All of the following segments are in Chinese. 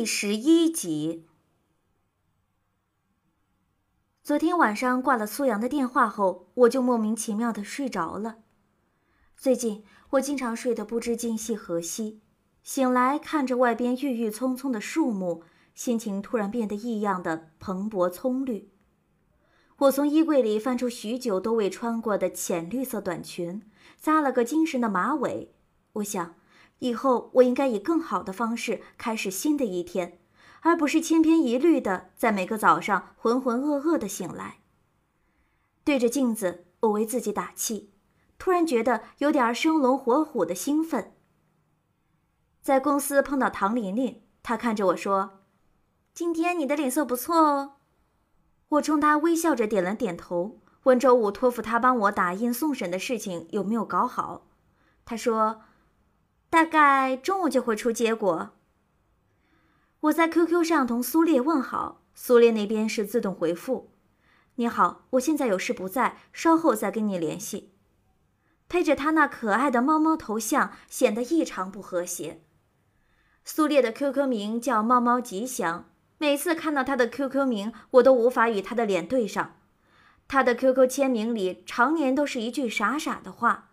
第十一集。昨天晚上挂了苏阳的电话后，我就莫名其妙的睡着了。最近我经常睡得不知今夕何夕，醒来看着外边郁郁葱葱的树木，心情突然变得异样的蓬勃葱绿。我从衣柜里翻出许久都未穿过的浅绿色短裙，扎了个精神的马尾。我想。以后我应该以更好的方式开始新的一天，而不是千篇一律的在每个早上浑浑噩噩的醒来。对着镜子，我为自己打气，突然觉得有点生龙活虎的兴奋。在公司碰到唐琳琳，她看着我说：“今天你的脸色不错哦。”我冲她微笑着点了点头，问周五托付她帮我打印送审的事情有没有搞好。她说。大概中午就会出结果。我在 QQ 上同苏烈问好，苏烈那边是自动回复：“你好，我现在有事不在，稍后再跟你联系。”配着他那可爱的猫猫头像，显得异常不和谐。苏烈的 QQ 名叫猫猫吉祥，每次看到他的 QQ 名，我都无法与他的脸对上。他的 QQ 签名里常年都是一句傻傻的话：“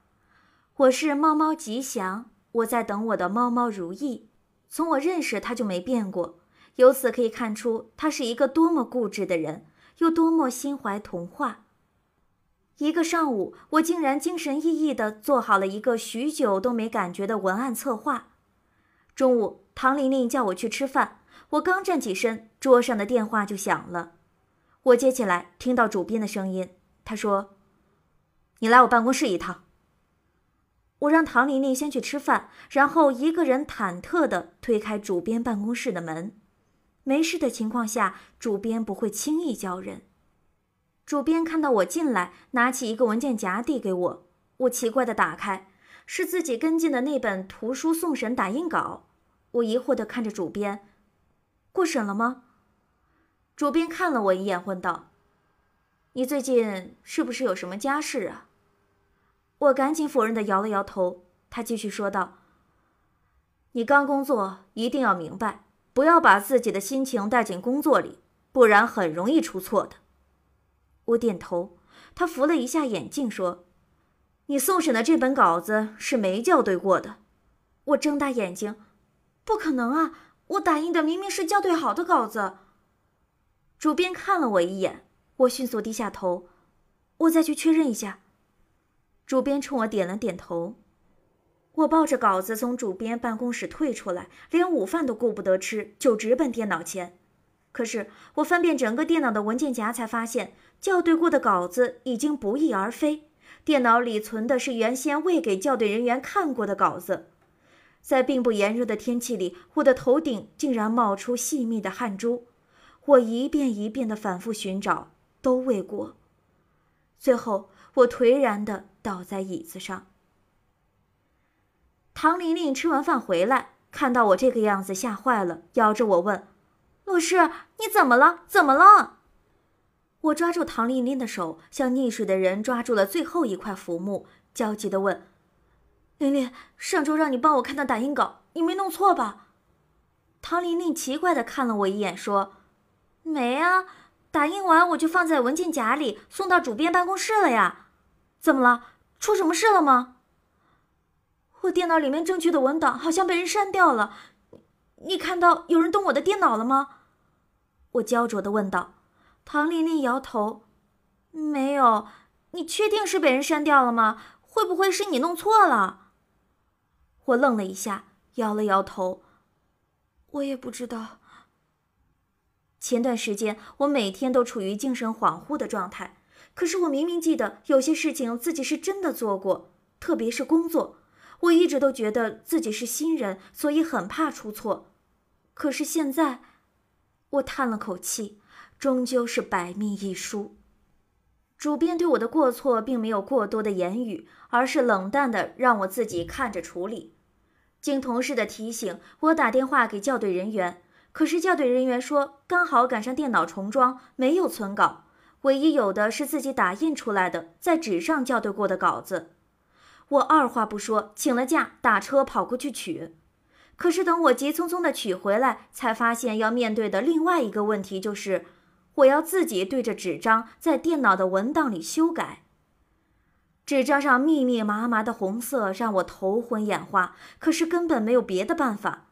我是猫猫吉祥。”我在等我的猫猫如意，从我认识他就没变过。由此可以看出，他是一个多么固执的人，又多么心怀童话。一个上午，我竟然精神奕奕地做好了一个许久都没感觉的文案策划。中午，唐玲玲叫我去吃饭，我刚站起身，桌上的电话就响了。我接起来，听到主编的声音，他说：“你来我办公室一趟。”我让唐玲玲先去吃饭，然后一个人忐忑地推开主编办公室的门。没事的情况下，主编不会轻易叫人。主编看到我进来，拿起一个文件夹递给我。我奇怪地打开，是自己跟进的那本图书送审打印稿。我疑惑地看着主编：“过审了吗？”主编看了我一眼，问道：“你最近是不是有什么家事啊？”我赶紧否认的摇了摇头。他继续说道：“你刚工作，一定要明白，不要把自己的心情带进工作里，不然很容易出错的。”我点头。他扶了一下眼镜，说：“你送审的这本稿子是没校对过的。”我睁大眼睛：“不可能啊！我打印的明明是校对好的稿子。”主编看了我一眼，我迅速低下头：“我再去确认一下。”主编冲我点了点头，我抱着稿子从主编办公室退出来，连午饭都顾不得吃，就直奔电脑前。可是我翻遍整个电脑的文件夹，才发现校对过的稿子已经不翼而飞，电脑里存的是原先未给校对人员看过的稿子。在并不炎热的天气里，我的头顶竟然冒出细密的汗珠。我一遍一遍的反复寻找，都未果。最后，我颓然的。倒在椅子上。唐玲玲吃完饭回来，看到我这个样子，吓坏了，摇着我问：“老师，你怎么了？怎么了？”我抓住唐玲玲的手，像溺水的人抓住了最后一块浮木，焦急的问：“玲玲，上周让你帮我看的打印稿，你没弄错吧？”唐玲玲奇怪的看了我一眼，说：“没啊，打印完我就放在文件夹里，送到主编办公室了呀。怎么了？”出什么事了吗？我电脑里面正确的文档好像被人删掉了，你看到有人动我的电脑了吗？我焦灼的问道。唐玲玲摇头，没有。你确定是被人删掉了吗？会不会是你弄错了？我愣了一下，摇了摇头，我也不知道。前段时间我每天都处于精神恍惚的状态。可是我明明记得有些事情自己是真的做过，特别是工作，我一直都觉得自己是新人，所以很怕出错。可是现在，我叹了口气，终究是百密一疏。主编对我的过错并没有过多的言语，而是冷淡的让我自己看着处理。经同事的提醒，我打电话给校对人员，可是校对人员说刚好赶上电脑重装，没有存稿。唯一有的是自己打印出来的，在纸上校对过的稿子。我二话不说，请了假，打车跑过去取。可是等我急匆匆的取回来，才发现要面对的另外一个问题就是，我要自己对着纸张在电脑的文档里修改。纸张上密密麻麻的红色让我头昏眼花，可是根本没有别的办法。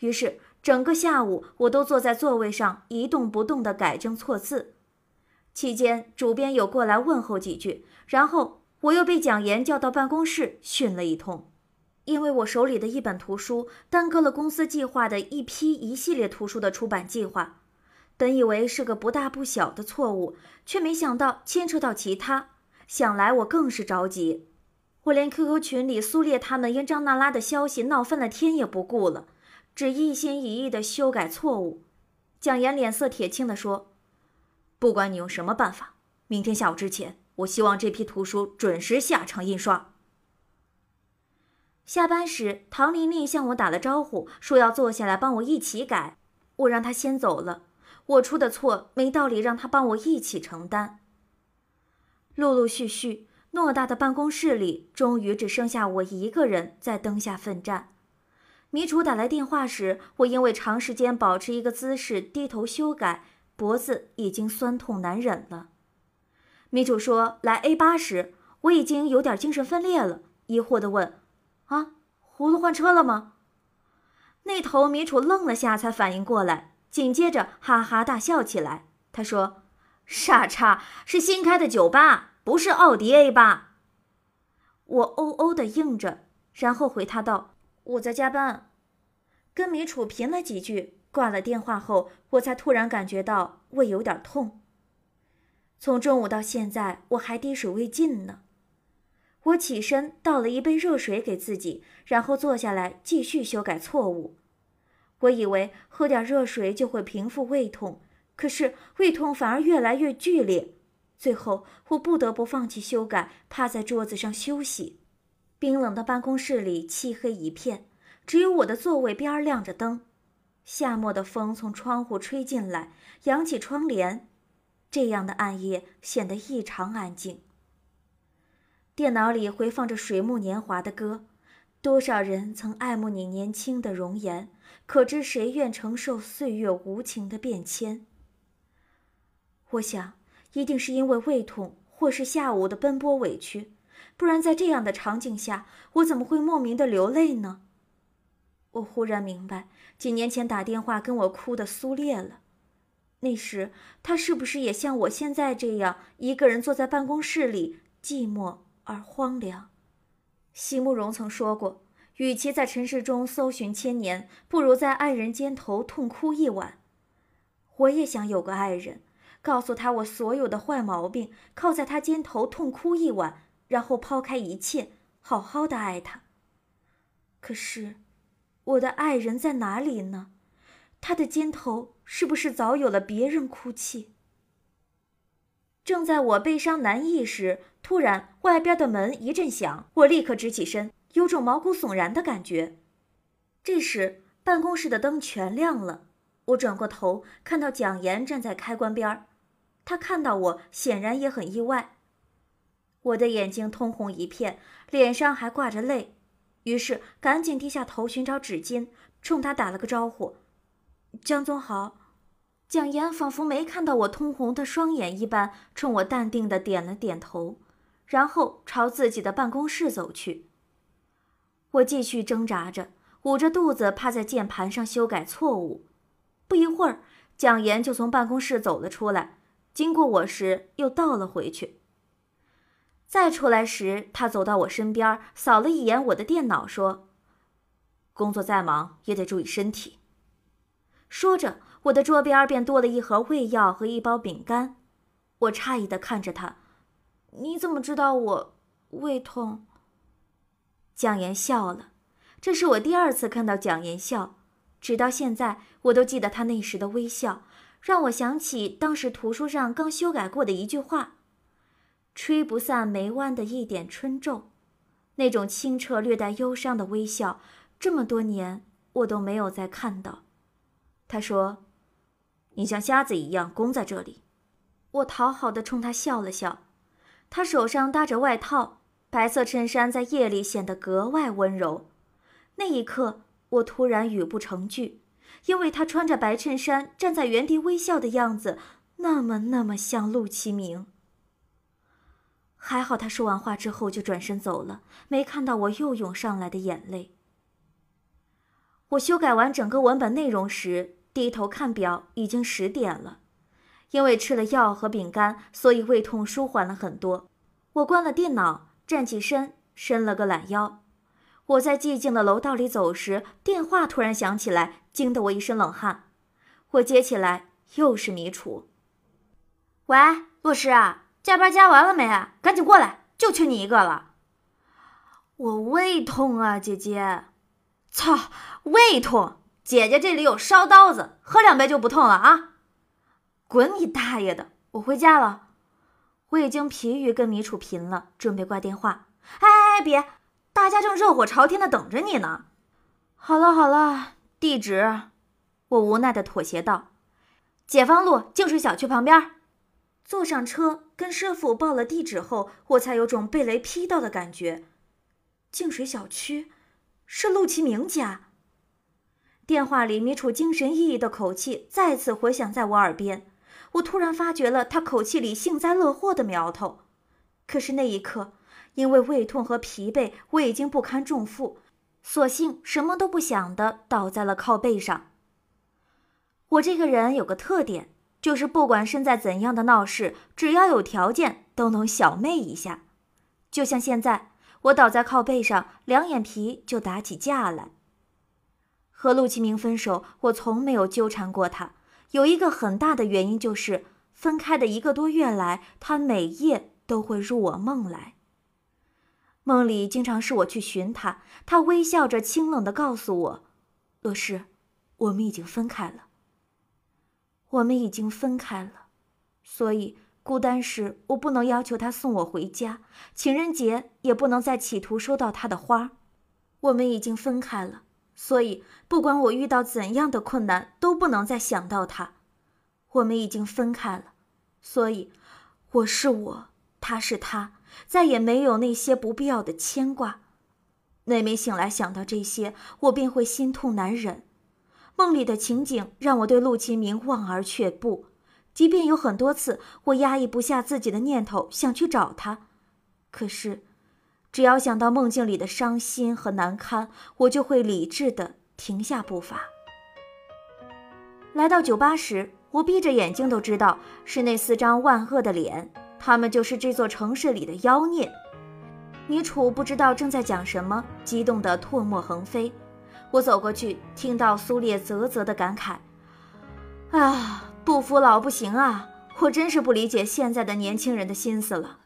于是整个下午我都坐在座位上一动不动地改正错字。期间，主编有过来问候几句，然后我又被蒋岩叫到办公室训了一通，因为我手里的一本图书耽搁了公司计划的一批一系列图书的出版计划。本以为是个不大不小的错误，却没想到牵扯到其他，想来我更是着急。我连 QQ 群里苏烈他们因张娜拉的消息闹翻了天也不顾了，只一心一意的修改错误。蒋岩脸色铁青地说。不管你用什么办法，明天下午之前，我希望这批图书准时下场印刷。下班时，唐琳琳向我打了招呼，说要坐下来帮我一起改。我让她先走了，我出的错没道理让她帮我一起承担。陆陆续续，偌大的办公室里，终于只剩下我一个人在灯下奋战。米楚打来电话时，我因为长时间保持一个姿势低头修改。脖子已经酸痛难忍了。米楚说：“来 A 八时，我已经有点精神分裂了，疑惑地问：‘啊，葫芦换车了吗？’那头米楚愣了下，才反应过来，紧接着哈哈大笑起来。他说：‘傻叉，是新开的酒吧，不是奥迪 A 八。’我哦哦的应着，然后回他道：‘我在加班。’跟米楚贫了几句。”挂了电话后，我才突然感觉到胃有点痛。从中午到现在，我还滴水未进呢。我起身倒了一杯热水给自己，然后坐下来继续修改错误。我以为喝点热水就会平复胃痛，可是胃痛反而越来越剧烈。最后，我不得不放弃修改，趴在桌子上休息。冰冷的办公室里漆黑一片，只有我的座位边亮着灯。夏末的风从窗户吹进来，扬起窗帘，这样的暗夜显得异常安静。电脑里回放着水木年华的歌，多少人曾爱慕你年轻的容颜，可知谁愿承受岁月无情的变迁？我想，一定是因为胃痛，或是下午的奔波委屈，不然在这样的场景下，我怎么会莫名的流泪呢？我忽然明白，几年前打电话跟我哭的苏烈了。那时他是不是也像我现在这样，一个人坐在办公室里，寂寞而荒凉？席慕容曾说过，与其在尘世中搜寻千年，不如在爱人肩头痛哭一晚。我也想有个爱人，告诉他我所有的坏毛病，靠在他肩头痛哭一晚，然后抛开一切，好好的爱他。可是。我的爱人在哪里呢？他的肩头是不是早有了别人哭泣？正在我悲伤难抑时，突然外边的门一阵响，我立刻直起身，有种毛骨悚然的感觉。这时办公室的灯全亮了，我转过头看到蒋岩站在开关边儿他看到我显然也很意外。我的眼睛通红一片，脸上还挂着泪。于是赶紧低下头寻找纸巾，冲他打了个招呼：“江总好。”蒋岩仿佛没看到我通红的双眼一般，冲我淡定的点了点头，然后朝自己的办公室走去。我继续挣扎着，捂着肚子趴在键盘上修改错误。不一会儿，蒋岩就从办公室走了出来，经过我时又倒了回去。再出来时，他走到我身边，扫了一眼我的电脑，说：“工作再忙也得注意身体。”说着，我的桌边便多了一盒胃药和一包饼干。我诧异的看着他：“你怎么知道我胃痛？”蒋岩笑了，这是我第二次看到蒋岩笑，直到现在我都记得他那时的微笑，让我想起当时图书上刚修改过的一句话。吹不散眉弯的一点春皱，那种清澈略带忧伤的微笑，这么多年我都没有再看到。他说：“你像瞎子一样弓在这里。”我讨好的冲他笑了笑。他手上搭着外套，白色衬衫在夜里显得格外温柔。那一刻，我突然语不成句，因为他穿着白衬衫站在原地微笑的样子，那么那么像陆其明。还好他说完话之后就转身走了，没看到我又涌上来的眼泪。我修改完整个文本内容时，低头看表，已经十点了。因为吃了药和饼干，所以胃痛舒缓了很多。我关了电脑，站起身，伸了个懒腰。我在寂静的楼道里走时，电话突然响起来，惊得我一身冷汗。我接起来，又是米楚。喂，洛师啊，加班加完了没？赶紧过来，就缺你一个了。我胃痛啊，姐姐。操，胃痛！姐姐这里有烧刀子，喝两杯就不痛了啊。滚你大爷的！我回家了。我已经疲于跟米楚贫了，准备挂电话。哎哎哎，别！大家正热火朝天的等着你呢。好了好了，地址。我无奈的妥协道：“解放路净水小区旁边。”坐上车，跟师傅报了地址后，我才有种被雷劈到的感觉。净水小区，是陆其明家。电话里米楚精神奕奕的口气再次回响在我耳边。我突然发觉了他口气里幸灾乐祸的苗头，可是那一刻，因为胃痛和疲惫，我已经不堪重负，索性什么都不想的倒在了靠背上。我这个人有个特点，就是不管身在怎样的闹市，只要有条件，都能小妹一下。就像现在，我倒在靠背上，两眼皮就打起架来。和陆其明分手，我从没有纠缠过他。有一个很大的原因就是，分开的一个多月来，他每夜都会入我梦来。梦里经常是我去寻他，他微笑着清冷的告诉我：“洛诗，我们已经分开了。我们已经分开了，所以孤单时我不能要求他送我回家，情人节也不能再企图收到他的花。我们已经分开了。”所以，不管我遇到怎样的困难，都不能再想到他。我们已经分开了，所以，我是我，他是他，再也没有那些不必要的牵挂。每每醒来想到这些，我便会心痛难忍。梦里的情景让我对陆其明望而却步，即便有很多次我压抑不下自己的念头想去找他，可是。只要想到梦境里的伤心和难堪，我就会理智的停下步伐。来到酒吧时，我闭着眼睛都知道是那四张万恶的脸，他们就是这座城市里的妖孽。米楚不知道正在讲什么，激动的唾沫横飞。我走过去，听到苏烈啧啧的感慨：“啊，不服老不行啊！我真是不理解现在的年轻人的心思了。”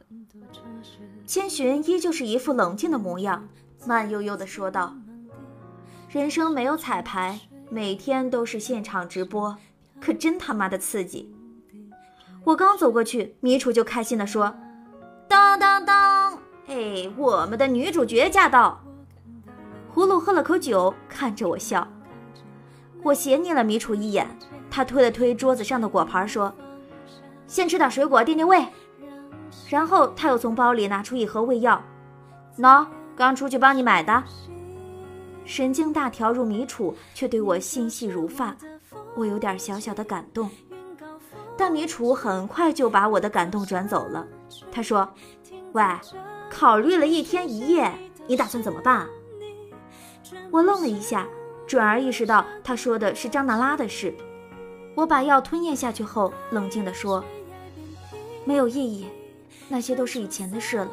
千寻依旧是一副冷静的模样，慢悠悠地说道：“人生没有彩排，每天都是现场直播，可真他妈的刺激！”我刚走过去，米楚就开心地说：“当当当！哎，我们的女主角驾到！”葫芦喝了口酒，看着我笑。我斜睨了米楚一眼，他推了推桌子上的果盘，说：“先吃点水果垫垫胃。”然后他又从包里拿出一盒胃药，喏，刚出去帮你买的。神经大条如米楚，却对我心细如发，我有点小小的感动。但米楚很快就把我的感动转走了。他说：“喂，考虑了一天一夜，你打算怎么办？”我愣了一下，转而意识到他说的是张娜拉的事。我把药吞咽下去后，冷静地说：“没有意义。”那些都是以前的事了。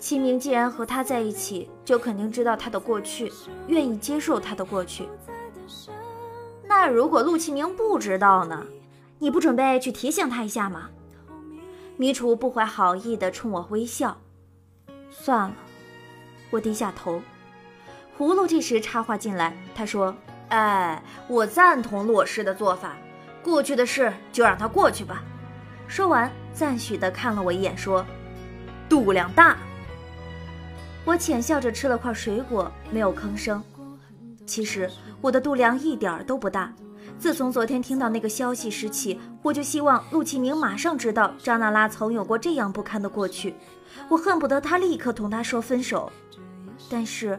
齐明既然和他在一起，就肯定知道他的过去，愿意接受他的过去。那如果陆启明不知道呢？你不准备去提醒他一下吗？米楚不怀好意地冲我微笑。算了，我低下头。葫芦这时插话进来，他说：“哎，我赞同洛师的做法，过去的事就让它过去吧。”说完。赞许地看了我一眼，说：“度量大。”我浅笑着吃了块水果，没有吭声。其实我的度量一点都不大。自从昨天听到那个消息时起，我就希望陆启明马上知道张娜拉曾有过这样不堪的过去。我恨不得他立刻同他说分手。但是，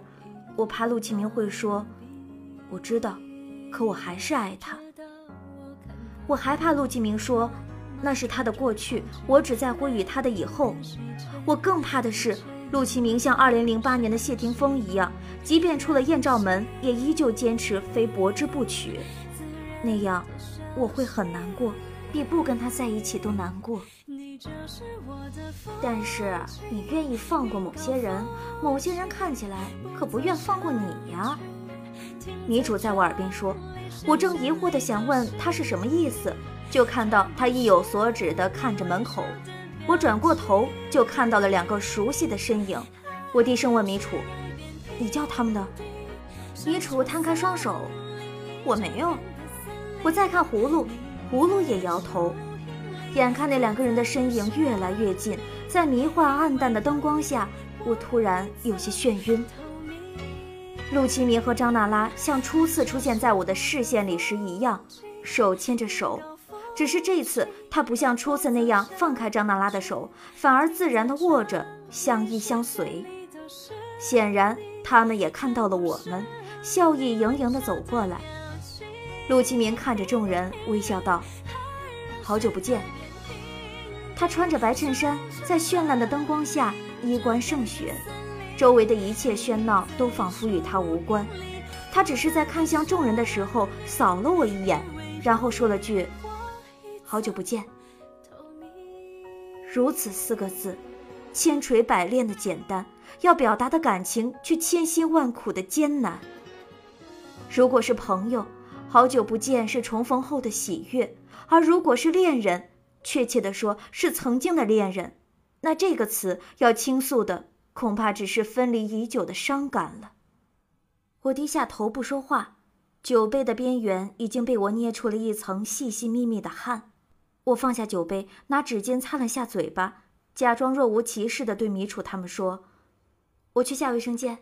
我怕陆启明会说：“我知道，可我还是爱他。我还怕陆启明说，那是他的过去，我只在乎与他的以后。我更怕的是，陆启明像2008年的谢霆锋一样，即便出了艳照门，也依旧坚持非柏之不娶。那样，我会很难过，比不跟他在一起都难过。但是你愿意放过某些人，某些人看起来可不愿放过你呀。女主在我耳边说。我正疑惑的想问他是什么意思，就看到他意有所指的看着门口。我转过头，就看到了两个熟悉的身影。我低声问米楚：“你叫他们的？”米楚摊开双手：“我没有。”我再看葫芦，葫芦也摇头。眼看那两个人的身影越来越近，在迷幻暗淡的灯光下，我突然有些眩晕。陆启明和张娜拉像初次出现在我的视线里时一样，手牵着手，只是这次他不像初次那样放开张娜拉的手，反而自然地握着，相依相随。显然，他们也看到了我们，笑意盈盈地走过来。陆启明看着众人，微笑道：“好久不见。”他穿着白衬衫，在绚烂的灯光下，衣冠胜雪。周围的一切喧闹都仿佛与他无关，他只是在看向众人的时候扫了我一眼，然后说了句：“好久不见。”如此四个字，千锤百炼的简单，要表达的感情却千辛万苦的艰难。如果是朋友，好久不见是重逢后的喜悦；而如果是恋人，确切的说是曾经的恋人，那这个词要倾诉的。恐怕只是分离已久的伤感了。我低下头不说话，酒杯的边缘已经被我捏出了一层细细密密的汗。我放下酒杯，拿纸巾擦了下嘴巴，假装若无其事地对米楚他们说：“我去下卫生间。”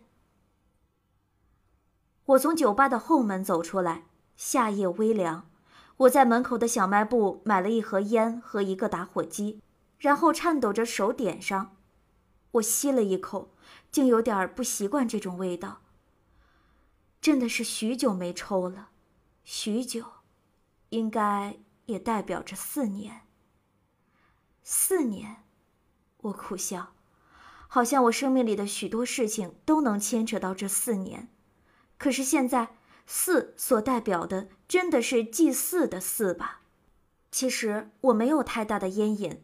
我从酒吧的后门走出来，夏夜微凉。我在门口的小卖部买了一盒烟和一个打火机，然后颤抖着手点上。我吸了一口，竟有点不习惯这种味道。真的是许久没抽了，许久，应该也代表着四年。四年，我苦笑，好像我生命里的许多事情都能牵扯到这四年。可是现在，四所代表的真的是祭祀的祀吧？其实我没有太大的烟瘾。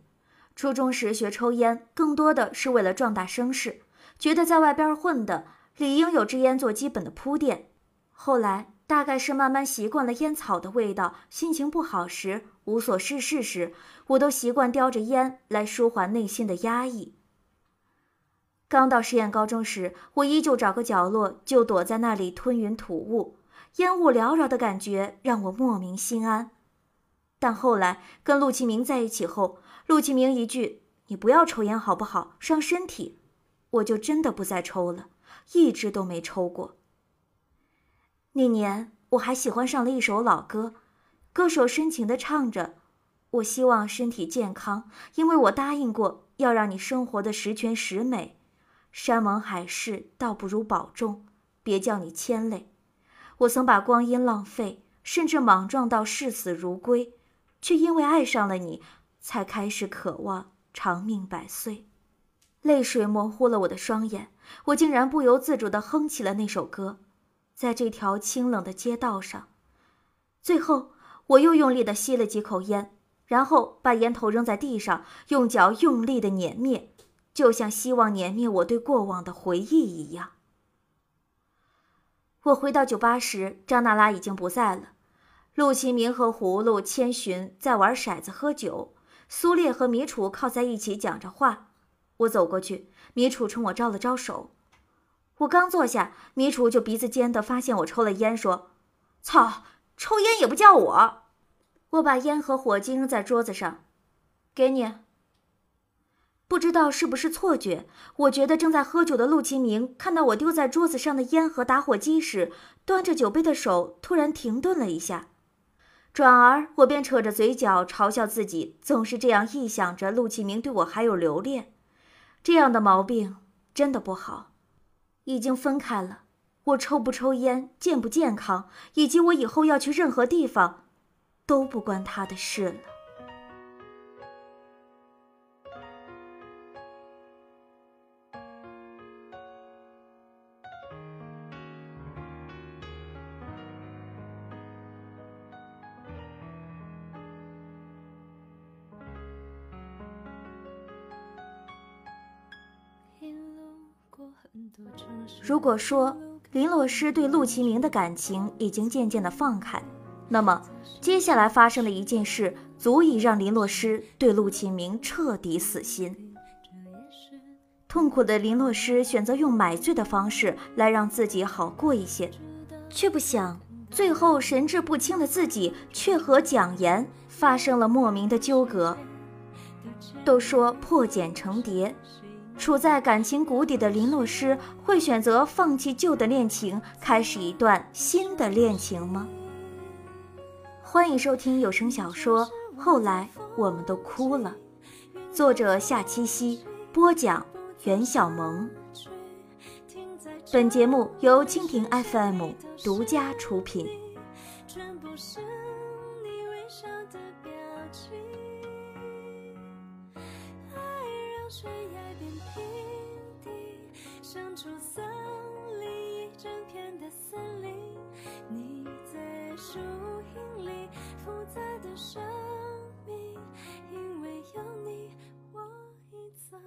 初中时学抽烟，更多的是为了壮大声势，觉得在外边混的理应有支烟做基本的铺垫。后来大概是慢慢习惯了烟草的味道，心情不好时、无所事事时，我都习惯叼着烟来舒缓内心的压抑。刚到实验高中时，我依旧找个角落就躲在那里吞云吐雾，烟雾缭绕的感觉让我莫名心安。但后来跟陆启明在一起后，陆启明一句“你不要抽烟好不好，伤身体”，我就真的不再抽了，一直都没抽过。那年我还喜欢上了一首老歌，歌手深情的唱着：“我希望身体健康，因为我答应过要让你生活的十全十美。山盟海誓，倒不如保重，别叫你牵累。我曾把光阴浪费，甚至莽撞到视死如归。”却因为爱上了你，才开始渴望长命百岁。泪水模糊了我的双眼，我竟然不由自主地哼起了那首歌。在这条清冷的街道上，最后我又用力地吸了几口烟，然后把烟头扔在地上，用脚用力地碾灭，就像希望碾灭我对过往的回忆一样。我回到酒吧时，张娜拉已经不在了。陆启明和葫芦、千寻在玩骰子、喝酒，苏烈和米楚靠在一起讲着话。我走过去，米楚冲我招了招手。我刚坐下，米楚就鼻子尖的发现我抽了烟，说：“操，抽烟也不叫我！”我把烟和火机扔在桌子上，给你。不知道是不是错觉，我觉得正在喝酒的陆启明看到我丢在桌子上的烟和打火机时，端着酒杯的手突然停顿了一下。转而，我便扯着嘴角嘲笑自己，总是这样臆想着陆启明对我还有留恋，这样的毛病真的不好。已经分开了，我抽不抽烟、健不健康，以及我以后要去任何地方，都不关他的事了。如果说林洛施对陆其明的感情已经渐渐的放开，那么接下来发生的一件事足以让林洛施对陆其明彻底死心。痛苦的林洛施选择用买醉的方式来让自己好过一些，却不想最后神志不清的自己却和蒋岩发生了莫名的纠葛。都说破茧成蝶。处在感情谷底的林洛施会选择放弃旧的恋情，开始一段新的恋情吗？欢迎收听有声小说《后来我们都哭了》，作者夏七夕，播讲袁小萌。本节目由蜻蜓 FM 独家出品。算。